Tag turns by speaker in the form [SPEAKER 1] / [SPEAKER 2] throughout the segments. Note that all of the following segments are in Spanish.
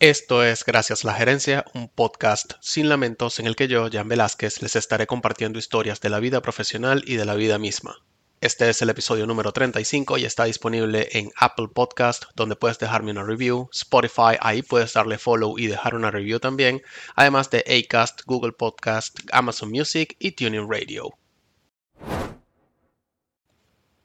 [SPEAKER 1] Esto es Gracias la Gerencia, un podcast sin lamentos en el que yo, Jan Velázquez, les estaré compartiendo historias de la vida profesional y de la vida misma. Este es el episodio número 35 y está disponible en Apple Podcast, donde puedes dejarme una review, Spotify, ahí puedes darle follow y dejar una review también, además de Acast, Google Podcast, Amazon Music y Tuning Radio.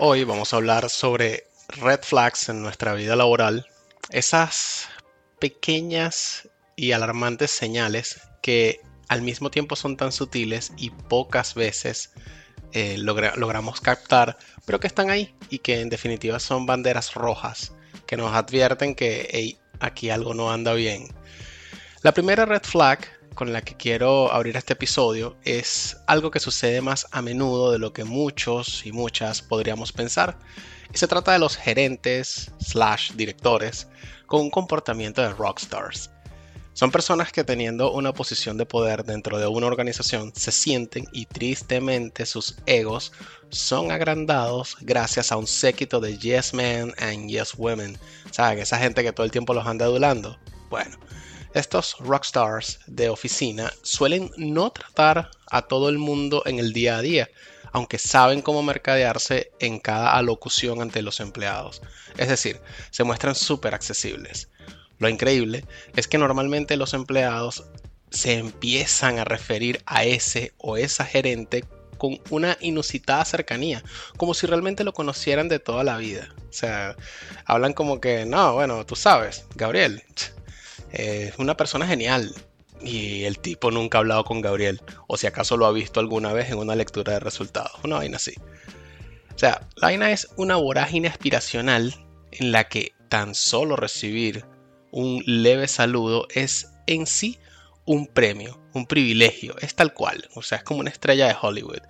[SPEAKER 1] Hoy vamos a hablar sobre red flags en nuestra vida laboral, esas pequeñas y alarmantes señales que al mismo tiempo son tan sutiles y pocas veces eh, logramos captar, pero que están ahí y que en definitiva son banderas rojas que nos advierten que aquí algo no anda bien. La primera red flag con la que quiero abrir este episodio es algo que sucede más a menudo de lo que muchos y muchas podríamos pensar. Y se trata de los gerentes slash directores con un comportamiento de rockstars. Son personas que teniendo una posición de poder dentro de una organización se sienten y tristemente sus egos son agrandados gracias a un séquito de yes men and yes women. ¿Saben? Esa gente que todo el tiempo los anda adulando. Bueno, estos rockstars de oficina suelen no tratar a todo el mundo en el día a día, aunque saben cómo mercadearse en cada alocución ante los empleados. Es decir, se muestran súper accesibles. Lo increíble es que normalmente los empleados se empiezan a referir a ese o esa gerente con una inusitada cercanía, como si realmente lo conocieran de toda la vida. O sea, hablan como que, no, bueno, tú sabes, Gabriel, es una persona genial. Y el tipo nunca ha hablado con Gabriel. O si acaso lo ha visto alguna vez en una lectura de resultados. Una vaina así. O sea, la vaina es una vorágine aspiracional en la que tan solo recibir un leve saludo es en sí un premio, un privilegio, es tal cual, o sea, es como una estrella de Hollywood.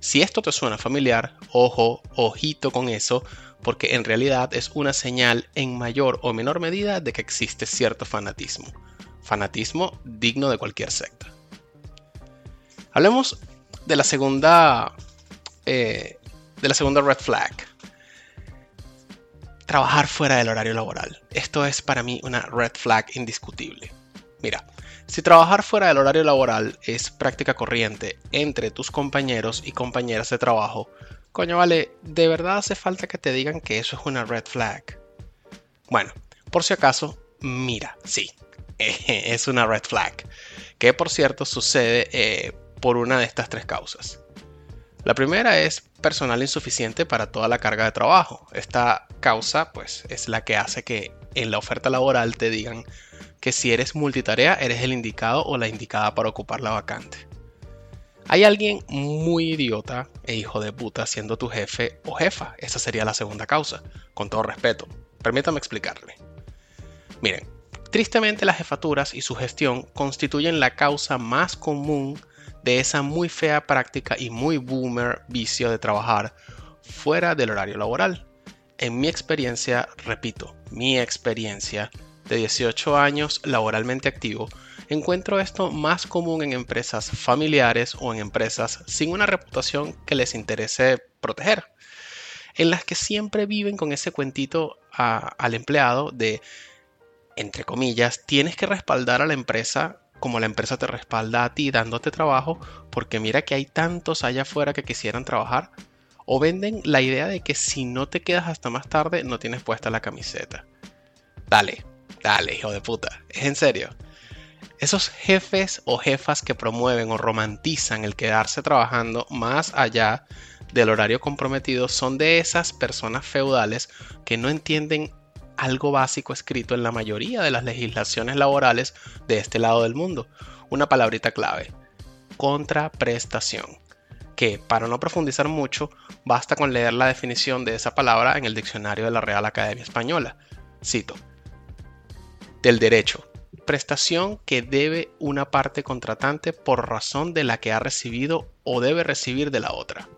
[SPEAKER 1] Si esto te suena familiar, ojo, ojito con eso, porque en realidad es una señal en mayor o menor medida de que existe cierto fanatismo. Fanatismo digno de cualquier secta. Hablemos de la segunda, eh, de la segunda red flag. Trabajar fuera del horario laboral. Esto es para mí una red flag indiscutible. Mira, si trabajar fuera del horario laboral es práctica corriente entre tus compañeros y compañeras de trabajo, Coño, vale, ¿de verdad hace falta que te digan que eso es una red flag? Bueno, por si acaso, mira, sí, es una red flag. Que por cierto sucede eh, por una de estas tres causas. La primera es personal insuficiente para toda la carga de trabajo. Esta causa pues es la que hace que en la oferta laboral te digan que si eres multitarea eres el indicado o la indicada para ocupar la vacante. Hay alguien muy idiota e hijo de puta siendo tu jefe o jefa. Esa sería la segunda causa, con todo respeto. Permítame explicarle. Miren, tristemente las jefaturas y su gestión constituyen la causa más común de esa muy fea práctica y muy boomer vicio de trabajar fuera del horario laboral. En mi experiencia, repito, mi experiencia de 18 años laboralmente activo, Encuentro esto más común en empresas familiares o en empresas sin una reputación que les interese proteger, en las que siempre viven con ese cuentito al empleado de, entre comillas, tienes que respaldar a la empresa como la empresa te respalda a ti dándote trabajo, porque mira que hay tantos allá afuera que quisieran trabajar. O venden la idea de que si no te quedas hasta más tarde no tienes puesta la camiseta. Dale, dale, hijo de puta. Es en serio. Esos jefes o jefas que promueven o romantizan el quedarse trabajando más allá del horario comprometido son de esas personas feudales que no entienden algo básico escrito en la mayoría de las legislaciones laborales de este lado del mundo. Una palabrita clave, contraprestación, que para no profundizar mucho, basta con leer la definición de esa palabra en el diccionario de la Real Academia Española. Cito, del derecho, prestación que debe una parte contratante por razón de la que ha recibido o debe recibir de la otra.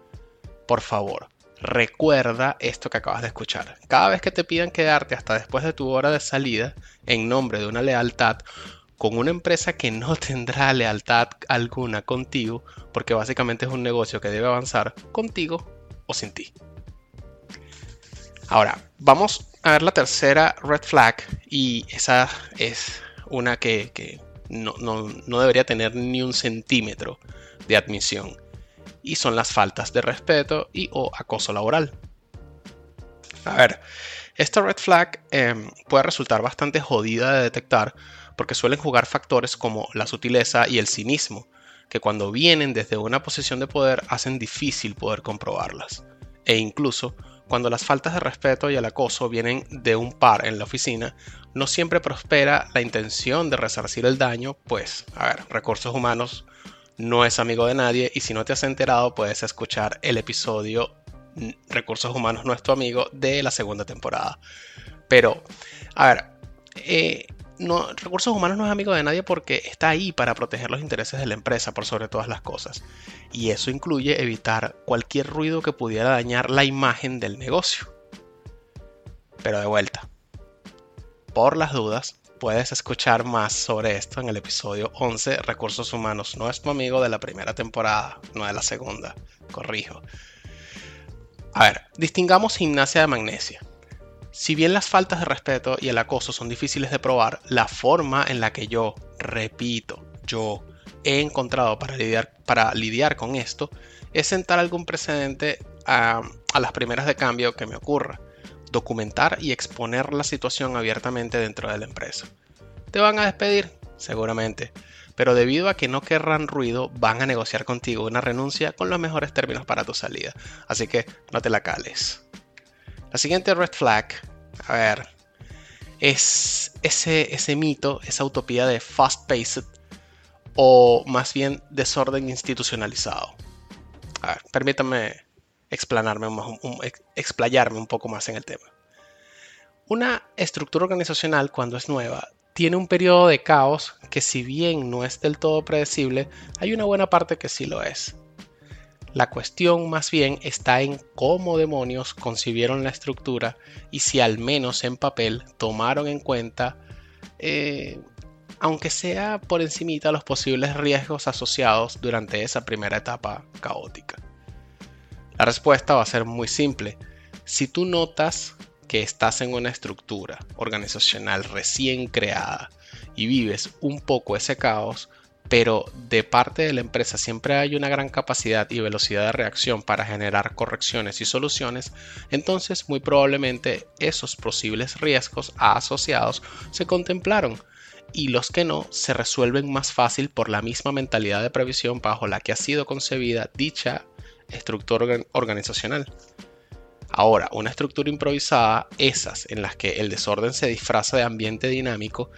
[SPEAKER 1] Por favor, recuerda esto que acabas de escuchar. Cada vez que te pidan quedarte hasta después de tu hora de salida en nombre de una lealtad con una empresa que no tendrá lealtad alguna contigo, porque básicamente es un negocio que debe avanzar contigo o sin ti. Ahora, vamos a ver la tercera red flag y esa es una que, no, no debería tener ni un centímetro de admisión y son las faltas de respeto y o acoso laboral. A ver, esta red flag em, puede resultar bastante jodida de detectar porque suelen jugar factores como la sutileza y el cinismo, que cuando vienen desde una posición de poder hacen difícil poder comprobarlas. E incluso cuando las faltas de respeto y el acoso vienen de un par en la oficina, no siempre prospera la intención de resarcir el daño, pues, a ver, recursos humanos no es amigo de nadie y si no te has enterado puedes escuchar el episodio Recursos Humanos no es tu amigo de la segunda temporada. Pero, a ver, eh, no, Recursos Humanos no es amigo de nadie porque está ahí para proteger los intereses de la empresa por sobre todas las cosas. Y eso incluye evitar cualquier ruido que pudiera dañar la imagen del negocio. Pero de vuelta, por las dudas, Puedes escuchar más sobre esto en el episodio 11, Recursos Humanos no es tu amigo de la primera temporada, no de la segunda, corrijo. A ver, distingamos gimnasia de magnesia. Si bien las faltas de respeto y el acoso son difíciles de probar, la forma en la que yo, repito, yo he encontrado para lidiar, para lidiar con esto es sentar algún precedente a, a las primeras de cambio que me ocurra documentar y exponer la situación abiertamente dentro de la empresa. ¿Te van a despedir? Seguramente. Pero debido a que no querrán ruido, van a negociar contigo una renuncia con los mejores términos para tu salida. Así que no te la cales. La siguiente red flag, a ver, es ese, ese mito, esa utopía de fast-paced o más bien desorden institucionalizado. A ver, permítame explanarme un, explayarme un poco más en el tema. Una estructura organizacional, cuando es nueva, tiene un periodo de caos que si bien no es del todo predecible, hay una buena parte que sí lo es. La cuestión más bien está en cómo demonios concibieron la estructura y si al menos en papel tomaron en cuenta, eh, aunque sea por encimita, los posibles riesgos asociados durante esa primera etapa caótica. La respuesta va a ser muy simple. Si tú notas que estás en una estructura organizacional recién creada y vives un poco ese caos, pero de parte de la empresa siempre hay una gran capacidad y velocidad de reacción para generar correcciones y soluciones, entonces muy probablemente esos posibles riesgos asociados se contemplaron y los que no se resuelven más fácil por la misma mentalidad de previsión bajo la que ha sido concebida dicha estructura organizacional. Ahora, una estructura improvisada, esas en las que el desorden se disfraza de ambiente dinámico,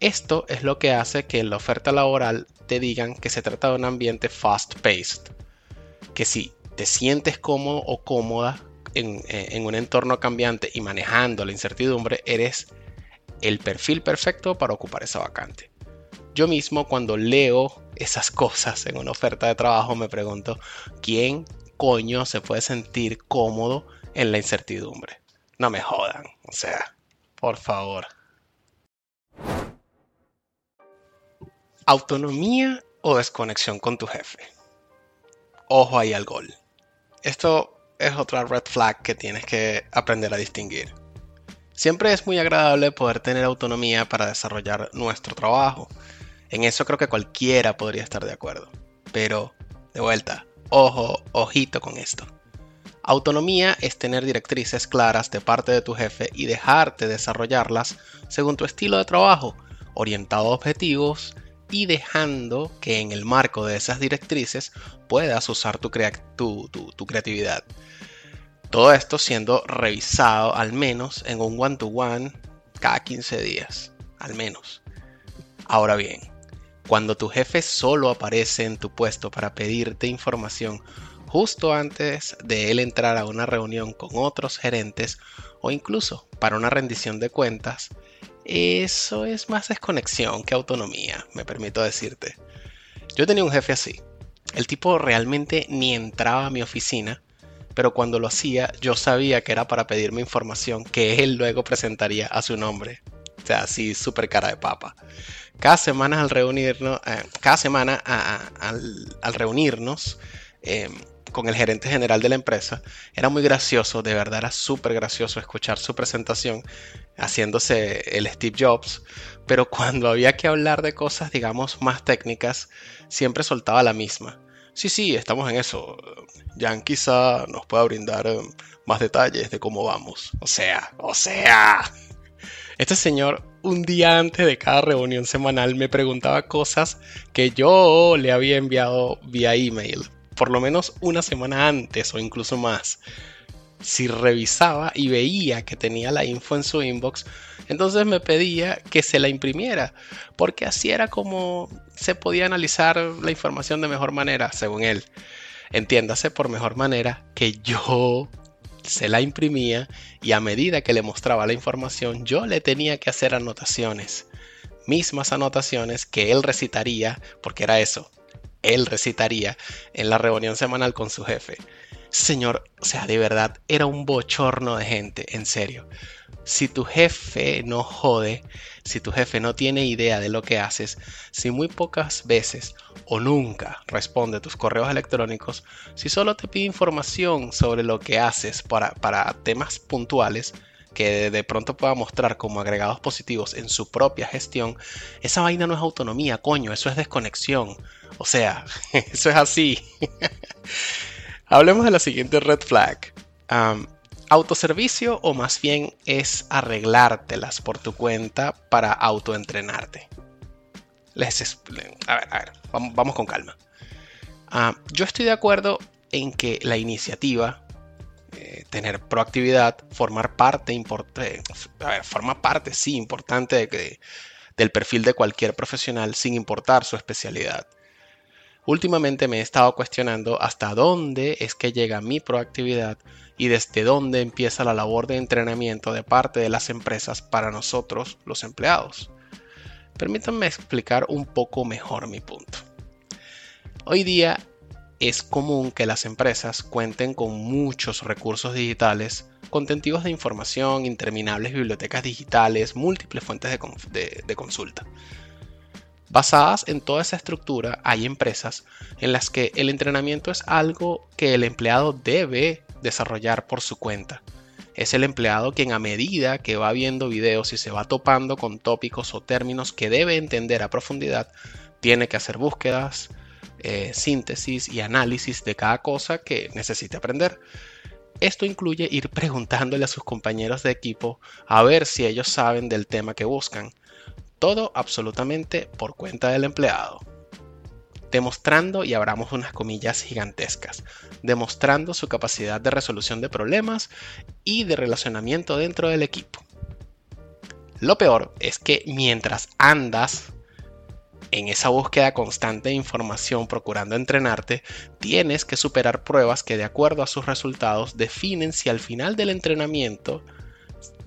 [SPEAKER 1] esto es lo que hace que en la oferta laboral te digan que se trata de un ambiente fast-paced. Que si te sientes cómodo o cómoda en, eh, en un entorno cambiante y manejando la incertidumbre, eres el perfil perfecto para ocupar esa vacante. Yo mismo cuando leo esas cosas en una oferta de trabajo me pregunto, ¿quién coño se puede sentir cómodo en la incertidumbre? No me jodan, o sea, por favor. Autonomía o desconexión con tu jefe. Ojo ahí al gol. Esto es otra red flag que tienes que aprender a distinguir. Siempre es muy agradable poder tener autonomía para desarrollar nuestro trabajo, en eso creo que cualquiera podría estar de acuerdo. Pero, de vuelta, ojo, ojito con esto. Autonomía es tener directrices claras de parte de tu jefe y dejarte desarrollarlas según tu estilo de trabajo, orientado a objetivos y dejando que en el marco de esas directrices puedas usar tu, tu creatividad. Todo esto siendo revisado al menos en un one-to-one cada 15 días, al menos. Ahora bien, cuando tu jefe solo aparece en tu puesto para pedirte información justo antes de él entrar a una reunión con otros gerentes o incluso para una rendición de cuentas, eso es más desconexión que autonomía, me permito decirte. Yo tenía un jefe así. El tipo realmente ni entraba a mi oficina pero cuando lo hacía yo sabía que era para pedirme información que él luego presentaría a su nombre. O sea, así súper cara de papa. Cada semana al reunirnos, eh, cada semana al, reunirnos em, con el gerente general de la empresa, era muy gracioso, de verdad era súper gracioso escuchar su presentación haciéndose el Steve Jobs, pero cuando había que hablar de cosas, digamos, más técnicas, siempre soltaba la misma. Sí, sí, estamos en eso. Jan quizá nos pueda brindar eh, más detalles de cómo vamos. O sea, o sea. Este señor un día antes de cada reunión semanal me preguntaba cosas que yo le había enviado vía email, por lo menos una semana antes o incluso más. Si revisaba y veía que tenía la info en su inbox, entonces me pedía que se la imprimiera, porque así era como se podía analizar la información de mejor manera, según él. Entiéndase por mejor manera que yo se la imprimía y a medida que le mostraba la información yo le tenía que hacer anotaciones. Mismas anotaciones que él recitaría, porque era eso, él recitaría en la reunión semanal con su jefe. Señor, o sea, de verdad, era un bochorno de gente, en serio si tu jefe no jode, si tu jefe no tiene idea de lo que haces, si muy pocas veces o nunca responde tus correos electrónicos, si solo te pide información sobre lo que haces para, para temas puntuales, que de pronto pueda mostrar como agregados positivos en su propia gestión, esa vaina no es autonomía, coño, eso es desconexión. O sea, eso es así. Hablemos de la siguiente red flag autoservicio o más bien es arreglártelas por tu cuenta para autoentrenarte. Les a ver, a ver, vamos, con calma. Yo estoy de acuerdo en que la iniciativa, eh, tener proactividad, formar parte, importante, forma parte, sí, importante del perfil de cualquier profesional sin importar su especialidad. Últimamente me he estado cuestionando hasta dónde es que llega mi proactividad y desde dónde empieza la labor de entrenamiento de parte de las empresas para nosotros, los empleados. Permítanme explicar un poco mejor mi punto. Hoy día es común que las empresas cuenten con muchos recursos digitales, contentivos de información, interminables bibliotecas digitales, múltiples fuentes de, de consulta. Basadas en toda esa estructura, hay empresas en las que el entrenamiento es algo que el empleado debe desarrollar por su cuenta. Es el empleado quien a medida que va viendo videos y se va topando con tópicos o términos que debe entender a profundidad, tiene que hacer búsquedas, eh, síntesis y análisis de cada cosa que necesite aprender. Esto incluye ir preguntándole a sus compañeros de equipo a ver si ellos saben del tema que buscan todo absolutamente por cuenta del empleado. Demostrando, y abramos unas comillas gigantescas, demostrando su capacidad de resolución de problemas y de relacionamiento dentro del equipo. Lo peor es que mientras andas en esa búsqueda constante de información procurando entrenarte, tienes que superar pruebas que de acuerdo a sus resultados definen si al final del entrenamiento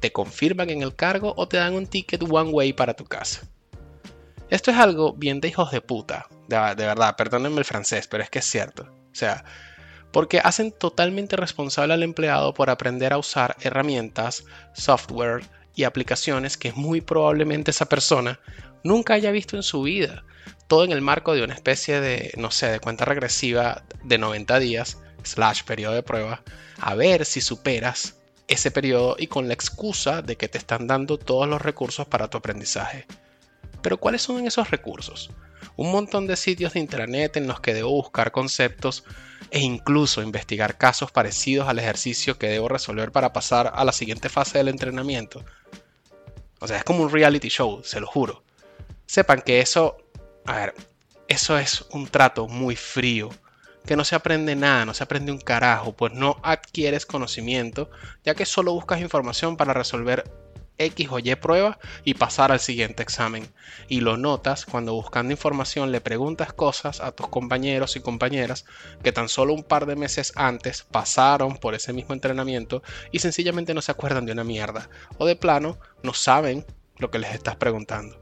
[SPEAKER 1] te confirman en el cargo o te dan un ticket one way para tu casa. Esto es algo bien de hijos de puta, de, verdad, perdónenme el francés, pero es que es cierto. O sea, porque hacen totalmente responsable al empleado por aprender a usar herramientas, software y aplicaciones que muy probablemente esa persona nunca haya visto en su vida. Todo en el marco de una especie de, no sé, de cuenta regresiva de 90 días, slash periodo de prueba, a ver si superas ese periodo y con la excusa de que te están dando todos los recursos para tu aprendizaje. Pero ¿cuáles son esos recursos? Un montón de sitios de internet en los que debo buscar conceptos e incluso investigar casos parecidos al ejercicio que debo resolver para pasar a la siguiente fase del entrenamiento. O sea, es como un reality show, se lo juro. Sepan que eso, a ver, eso es un trato muy frío que no se aprende nada, no se aprende un carajo, pues no adquieres conocimiento, ya que solo buscas información para resolver X o Y prueba y pasar al siguiente examen. Y lo notas cuando buscando información le preguntas cosas a tus compañeros y compañeras que tan solo un par de meses antes pasaron por ese mismo entrenamiento y sencillamente no se acuerdan de una mierda. O de plano no saben lo que les estás preguntando.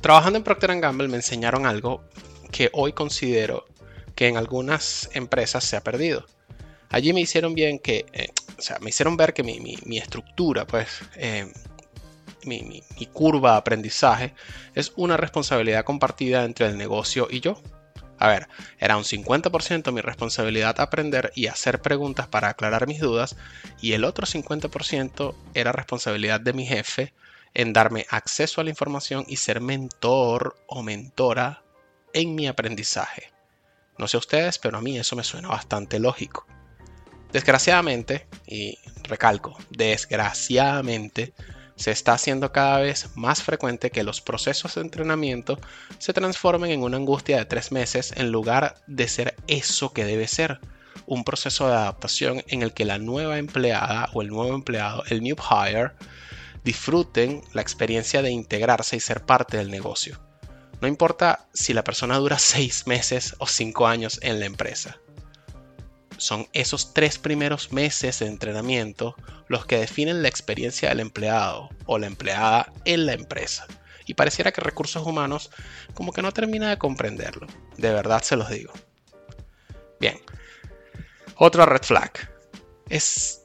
[SPEAKER 1] Trabajando en Procter Gamble me enseñaron algo que hoy considero que en algunas empresas se ha perdido. Allí me hicieron bien que, eh, o sea, me hicieron ver que mi, estructura, pues, eh, mi, mi, curva de aprendizaje es una responsabilidad compartida entre el negocio y yo. A ver, era un 50% mi responsabilidad aprender y hacer preguntas para aclarar mis dudas y el otro 50% era responsabilidad de mi jefe en darme acceso a la información y ser mentor o mentora en mi aprendizaje. No sé ustedes, pero a mí eso me suena bastante lógico. Desgraciadamente, y recalco, desgraciadamente, se está haciendo cada vez más frecuente que los procesos de entrenamiento se transformen en una angustia de tres meses en lugar de ser eso que debe ser, un proceso de adaptación en el que la nueva empleada o el nuevo empleado, el new hire, disfruten la experiencia de integrarse y ser parte del negocio. No importa si la persona dura seis meses o cinco años en la empresa son esos tres primeros meses de entrenamiento los que definen la experiencia del empleado o la empleada en la empresa. Y pareciera que recursos humanos como que no termina de comprenderlo. De verdad se los digo. Bien. Otra red flag. Es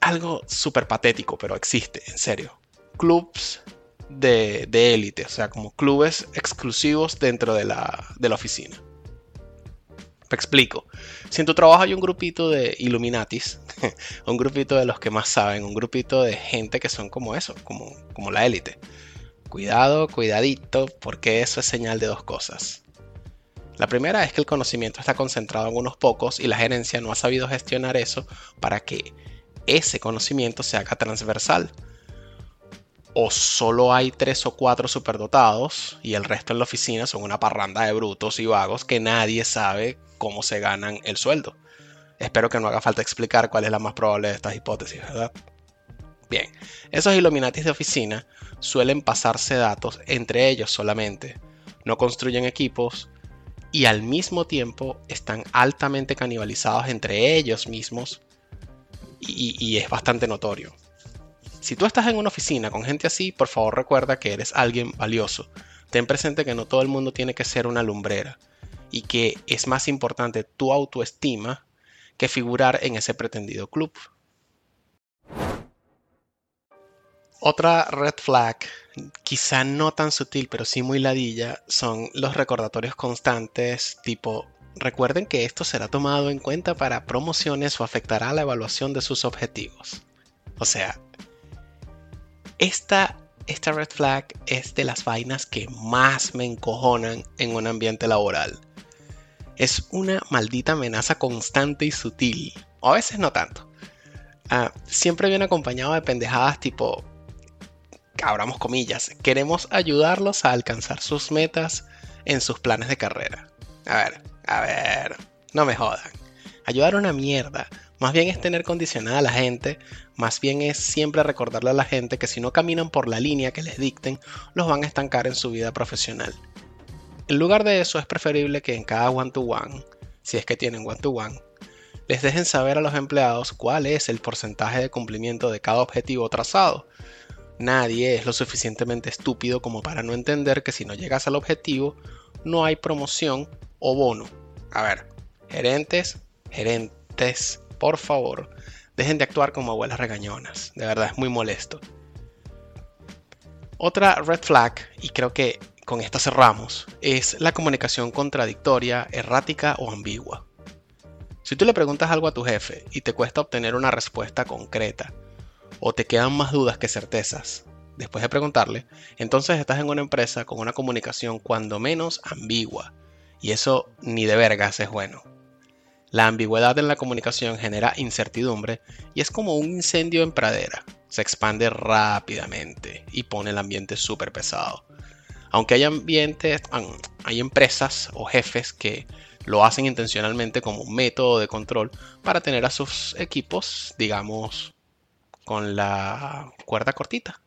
[SPEAKER 1] algo súper patético, pero existe, en serio. Clubs de élite, o sea, como clubes exclusivos dentro de la, de la oficina. Me explico. Si en tu trabajo hay un grupito de Illuminatis, un grupito de los que más saben, un grupito de gente que son como eso, como, como la élite. Cuidado, cuidadito, porque eso es señal de dos cosas. La primera es que el conocimiento está concentrado en unos pocos y la gerencia no ha sabido gestionar eso para que ese conocimiento se haga transversal. O solo hay tres o cuatro superdotados y el resto en la oficina son una parranda de brutos y vagos que nadie sabe cómo se ganan el sueldo. Espero que no haga falta explicar cuál es la más probable de estas hipótesis, ¿verdad? Bien, esos Illuminatis de oficina suelen pasarse datos entre ellos solamente, no construyen equipos y al mismo tiempo están altamente canibalizados entre ellos mismos y, y, es bastante notorio. Si tú estás en una oficina con gente así, por favor recuerda que eres alguien valioso. Ten presente que no todo el mundo tiene que ser una lumbrera y que es más importante tu autoestima que figurar en ese pretendido club. Otra red flag, quizá no tan sutil, pero sí muy ladilla, son los recordatorios constantes tipo, recuerden que esto será tomado en cuenta para promociones o afectará la evaluación de sus objetivos. O sea, esta, esta red flag es de las vainas que más me encojonan en un ambiente laboral es una maldita amenaza constante y sutil. O a veces no tanto. Ah, siempre viene acompañado de pendejadas tipo, abramos comillas, queremos ayudarlos a alcanzar sus metas en sus planes de carrera. A ver, a ver, no me jodan. Ayudar una mierda. Más bien es tener condicionada a la gente, más bien es siempre recordarle a la gente que si no caminan por la línea que les dicten, los van a estancar en su vida profesional. En lugar de eso, es preferible que en cada one-to-one, si es que tienen one-to-one, les dejen saber a los empleados cuál es el porcentaje de cumplimiento de cada objetivo trazado. Nadie es lo suficientemente estúpido como para no entender que si no llegas al objetivo, no hay promoción o bono. A ver, gerentes, gerentes, por favor, dejen de actuar como abuelas regañonas. De verdad, es muy molesto. Otra red flag, y creo que con esta cerramos, es la comunicación contradictoria, errática o ambigua. Si tú le preguntas algo a tu jefe y te cuesta obtener una respuesta concreta, o te quedan más dudas que certezas después de preguntarle, entonces estás en una empresa con una comunicación cuando menos ambigua, y eso ni de vergas es bueno. La ambigüedad en la comunicación genera incertidumbre y es como un incendio en pradera. Se expande rápidamente y pone el ambiente súper pesado. Aunque hay ambientes, hay empresas o jefes que lo hacen intencionalmente como método de control para tener a sus equipos, digamos, con la cuerda cortita.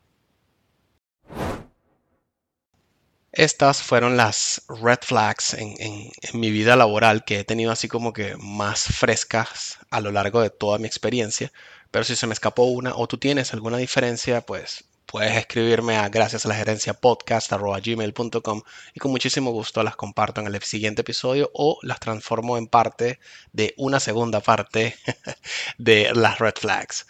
[SPEAKER 1] Estas fueron las red flags en, mi vida laboral que he tenido así como que más frescas a lo largo de toda mi experiencia. Pero si se me escapó una o tú tienes alguna diferencia, pues puedes escribirme a gracias a la gerencia podcast.gmail.com y con muchísimo gusto las comparto en el siguiente episodio o las transformo en parte de una segunda parte de las red flags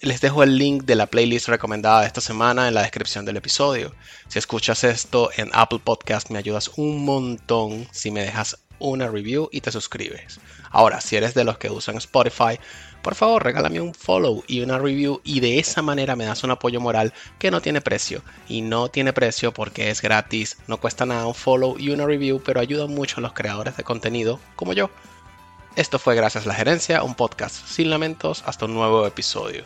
[SPEAKER 1] les dejo el link de la playlist recomendada de esta semana en la descripción del episodio. Si escuchas esto en Apple Podcast me ayudas un montón si me dejas una review y te suscribes. Ahora, si eres de los que usan Spotify, por favor regálame un follow y una review y de esa manera me das un apoyo moral que no tiene precio. Y no tiene precio porque es gratis, no cuesta nada un follow y una review, pero ayuda mucho a los creadores de contenido como yo esto fue Gracias a la Gerencia, un podcast sin lamentos, hasta un nuevo episodio.